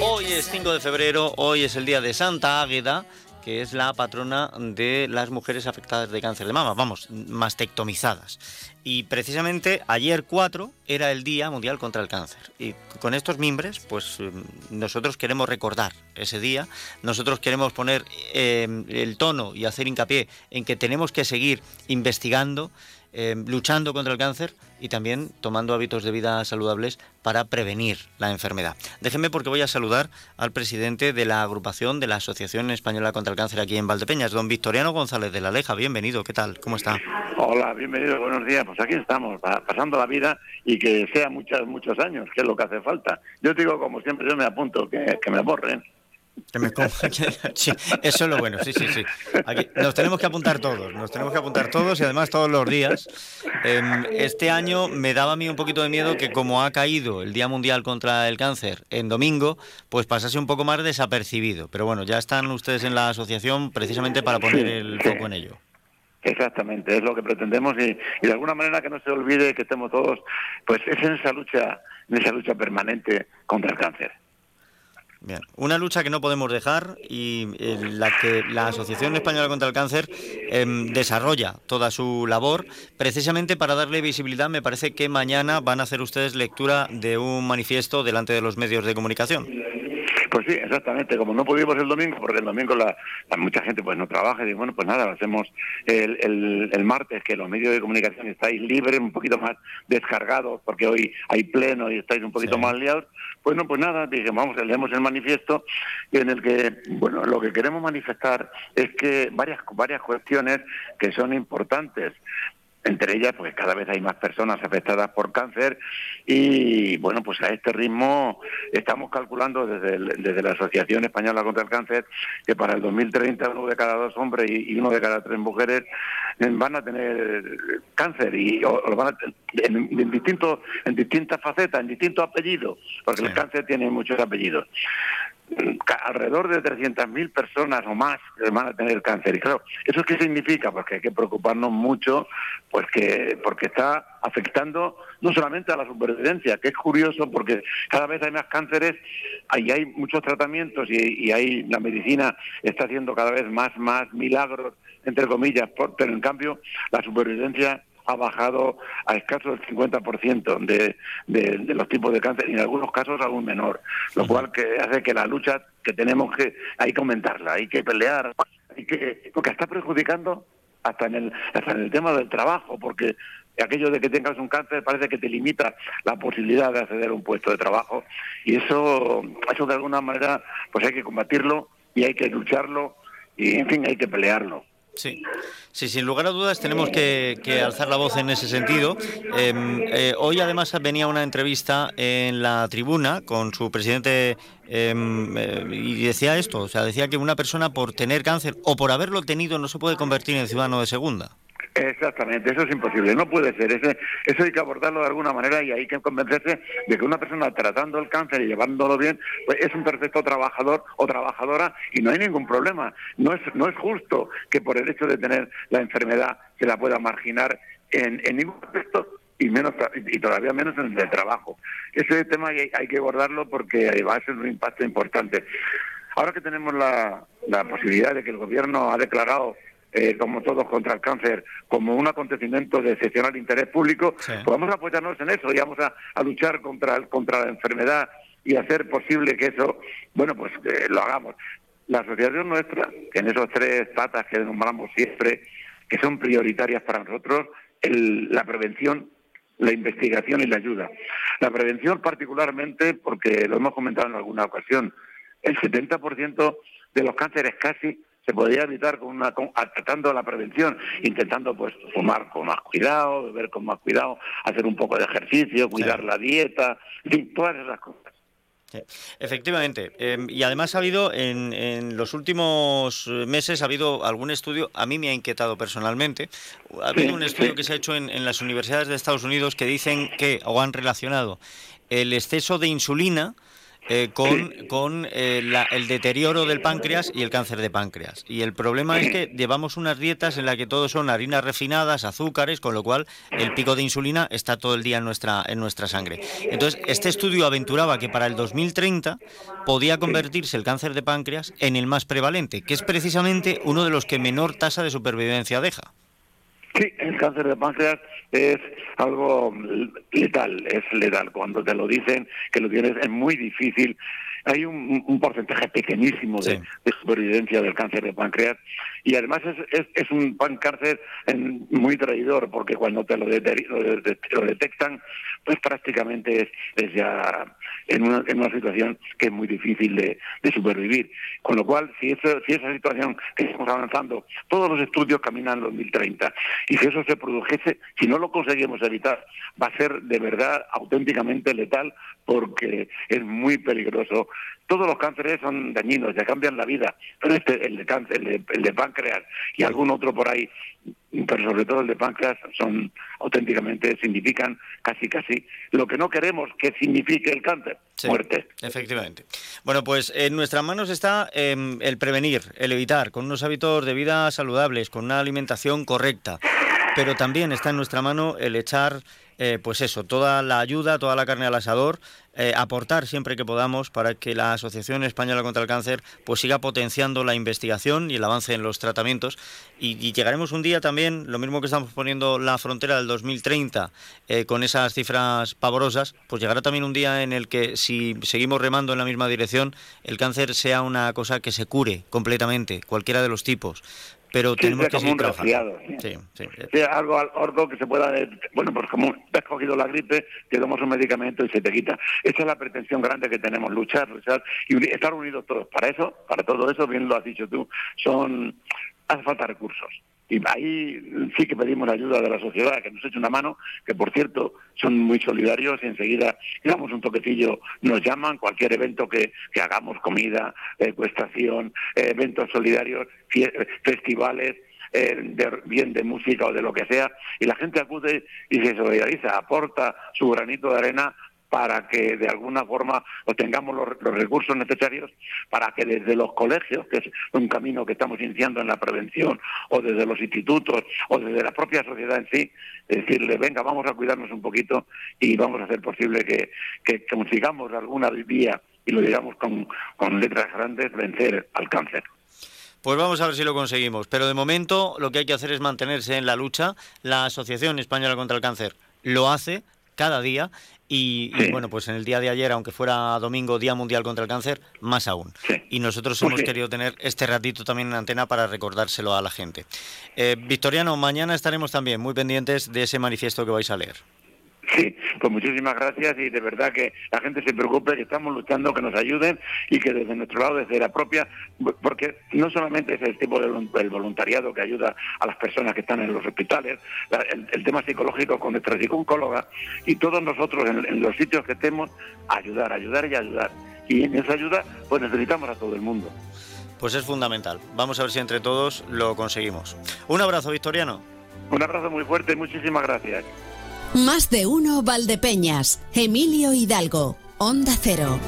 Hoy es 5 de febrero, hoy es el día de Santa Águeda, que es la patrona de las mujeres afectadas de cáncer de mama, vamos, mastectomizadas. Y precisamente ayer 4 era el Día Mundial contra el Cáncer. Y con estos mimbres, pues eh, nosotros queremos recordar ese día, nosotros queremos poner eh, el tono y hacer hincapié en que tenemos que seguir investigando, eh, luchando contra el cáncer y también tomando hábitos de vida saludables para prevenir la enfermedad. Déjenme porque voy a saludar al presidente de la agrupación de la Asociación Española contra el Cáncer aquí en Valdepeñas, don Victoriano González de la Leja. Bienvenido, ¿qué tal? ¿Cómo está? Hola, bienvenido, buenos días. Pues aquí estamos, pa- pasando la vida y que sea muchos muchos años, que es lo que hace falta. Yo digo, como siempre, yo me apunto, que, que me borren. Que me com- Sí, eso es lo bueno, sí, sí, sí. Aquí nos tenemos que apuntar todos, nos tenemos que apuntar todos y además todos los días. Em, este año me daba a mí un poquito de miedo que como ha caído el Día Mundial contra el Cáncer en domingo, pues pasase un poco más desapercibido. Pero bueno, ya están ustedes en la asociación precisamente para poner el foco en ello. Exactamente, es lo que pretendemos y, y de alguna manera que no se olvide que estemos todos, pues es en esa lucha, en esa lucha permanente contra el cáncer. Bien, una lucha que no podemos dejar y en la que la Asociación Española contra el Cáncer em, desarrolla toda su labor, precisamente para darle visibilidad. Me parece que mañana van a hacer ustedes lectura de un manifiesto delante de los medios de comunicación. Pues sí, exactamente. Como no pudimos el domingo, porque el domingo la, la mucha gente pues no trabaja, y bueno, pues nada, lo hacemos el, el, el martes, que los medios de comunicación estáis libres, un poquito más descargados, porque hoy hay pleno y estáis un poquito Sí. más liados. Bueno, pues nada, dije, vamos, leemos el manifiesto en el que, bueno, lo que queremos manifestar es que varias, varias cuestiones que son importantes. Entre ellas, pues cada vez hay más personas afectadas por cáncer y, bueno, pues a este ritmo estamos calculando desde, el- desde la Asociación Española contra el Cáncer que para el 2030 uno de cada dos hombres y, y uno de cada tres mujeres eh, van a tener cáncer y o, o lo van a en, en distintos, en distintas facetas, en distintos apellidos, porque Sí. el cáncer tiene muchos apellidos alrededor de 300.000 personas o más van a tener cáncer. Y claro, ¿eso qué significa? Pues que hay que preocuparnos mucho, pues que porque está afectando no solamente a la supervivencia, que es curioso porque cada vez hay más cánceres, ahí hay muchos tratamientos y, y hay la medicina está haciendo cada vez más más milagros entre comillas, por- pero en cambio la supervivencia ha bajado a escaso el 50% de, de, de los tipos de cáncer y en algunos casos aún menor, lo cual que hace que la lucha que tenemos que hay que aumentarla, hay que pelear, hay que porque está perjudicando hasta en el hasta en el tema del trabajo, porque aquello de que tengas un cáncer parece que te limita la posibilidad de acceder a un puesto de trabajo y eso eso de alguna manera pues hay que combatirlo y hay que lucharlo y en fin hay que pelearlo. Sí, sí, sin lugar a dudas tenemos que, que alzar la voz en ese sentido. Em, eh, hoy además venía una entrevista en la tribuna con su presidente em, eh, y decía esto, o sea, decía que una persona por tener cáncer o por haberlo tenido no se puede convertir en ciudadano de segunda. Exactamente, eso es imposible, no puede ser. Ese, eso hay que abordarlo de alguna manera y hay que convencerse de que una persona tratando el cáncer y llevándolo bien, pues es un perfecto trabajador o trabajadora y no hay ningún problema. No es, no es justo que por el hecho de tener la enfermedad se la pueda marginar en, en ningún aspecto y menos y todavía menos en el de trabajo. Ese tema hay, hay que abordarlo porque va a ser un impacto importante. Ahora que tenemos la, la posibilidad de que el gobierno ha declarado eh, como todos contra el cáncer, como un acontecimiento de excepcional interés público, Sí. pues vamos a apoyarnos en eso y vamos a, a luchar contra, el- contra la enfermedad y hacer posible que eso, bueno, pues eh, lo hagamos. La asociación nuestra, en esos tres patas que nombramos siempre, que son prioritarias para nosotros, el- la prevención, la investigación y la ayuda. La prevención particularmente, porque lo hemos comentado en alguna ocasión, el 70% de los cánceres casi se podría evitar con una con- tratando la prevención, intentando pues fumar con más cuidado, beber con más cuidado, hacer un poco de ejercicio, cuidar la dieta, todas esas cosas. Efectivamente. Eh, y además ha habido, en, en los últimos meses, ha habido algún estudio, a mí me ha inquietado personalmente, ha habido Sí, un estudio sí. que se ha hecho en, en las universidades de Estados Unidos que dicen que, o han relacionado, el exceso de insulina eh, con, con eh, el deterioro del páncreas y el cáncer de páncreas. Y el problema es que llevamos unas dietas en las que todo son harinas refinadas, azúcares, con lo cual el pico de insulina está todo el día en nuestra, en nuestra sangre. Entonces, este estudio aventuraba que para el 2030 podía convertirse el cáncer de páncreas en el más prevalente, que es precisamente uno de los que menor tasa de supervivencia deja. Sí, el cáncer de páncreas es algo letal, es letal. Cuando te lo dicen que lo tienes es muy difícil. Hay un, porcentaje pequeñísimo de, supervivencia del cáncer de páncreas y además es, es, un cáncer muy traidor porque cuando te lo, detectan, pues prácticamente es, ya en una, en una situación que es muy difícil de, supervivir. Con lo cual, si, eso, si esa situación que estamos avanzando, todos los estudios caminan en 2030 y si eso se produjese, si no lo conseguimos evitar, va a ser de verdad auténticamente letal porque es muy peligroso. Todos los cánceres son dañinos, ya cambian la vida, pero este, el de cáncer, el de, páncreas y algún otro por ahí, pero sobre todo el de páncreas, son auténticamente, significan casi casi lo que no queremos que signifique el cáncer, muerte. Efectivamente. Bueno, pues en nuestras manos está em, el prevenir, el evitar, con unos hábitos de vida saludables, con una alimentación correcta pero también está en nuestra mano el echar, eh, pues eso, toda la ayuda, toda la carne al asador, eh, aportar siempre que podamos para que la Asociación Española contra el Cáncer pues siga potenciando la investigación y el avance en los tratamientos. Y, llegaremos un día también, lo mismo que estamos poniendo la frontera del 2030 eh, con esas cifras pavorosas, pues llegará también un día en el que si seguimos remando en la misma dirección, el cáncer sea una cosa que se cure completamente, cualquiera de los tipos pero tenemos que seguir trabajando. Sí, sí. algo, algo que se pueda... Bueno, pues como te has cogido la gripe, te damos un medicamento y se te quita. Esa es la pretensión grande que tenemos, luchar, luchar y estar unidos todos. Para eso, para todo eso, bien lo has dicho tú, son hace falta recursos. Y ahí sí que pedimos la ayuda de la sociedad, que nos eche una mano, que por cierto son muy solidarios y enseguida damos un toquecillo, nos llaman, cualquier evento que, que hagamos, comida, ecuestación, eventos solidarios, festivales, eh, de, bien de música o de lo que sea, y la gente acude y se solidariza, aporta su granito de arena para que de alguna forma obtengamos los, recursos necesarios para que desde los colegios, que es un camino que estamos iniciando en la prevención, o desde los institutos, o desde la propia sociedad en sí, decirle, venga, vamos a cuidarnos un poquito y vamos a hacer posible que, que consigamos alguna vía, y lo digamos con, con letras grandes, vencer al cáncer. Pues vamos a ver si lo conseguimos. Pero de momento lo que hay que hacer es mantenerse en la lucha. La Asociación Española contra el Cáncer lo hace cada día y, bueno, pues en el día de ayer, aunque fuera domingo, Día Mundial contra el Cáncer, más aún. Y nosotros hemos querido tener este ratito también en antena para recordárselo a la gente. Eh, Victoriano, mañana estaremos también muy pendientes de ese manifiesto que vais a leer. Sí, pues muchísimas gracias y de verdad que la gente se preocupe, que estamos luchando, que nos ayuden y que desde nuestro lado, desde la propia, porque no solamente es el tipo del voluntariado que ayuda a las personas que están en los hospitales, el, tema psicológico con nuestra psicóloga y todos nosotros en, los sitios que estemos, ayudar, ayudar y ayudar. Y en esa ayuda pues necesitamos a todo el mundo. Pues es fundamental. Vamos a ver si entre todos lo conseguimos. Un abrazo, Victoriano. Un abrazo muy fuerte y muchísimas gracias. Más de uno Valdepeñas, Emilio Hidalgo, Onda Cero.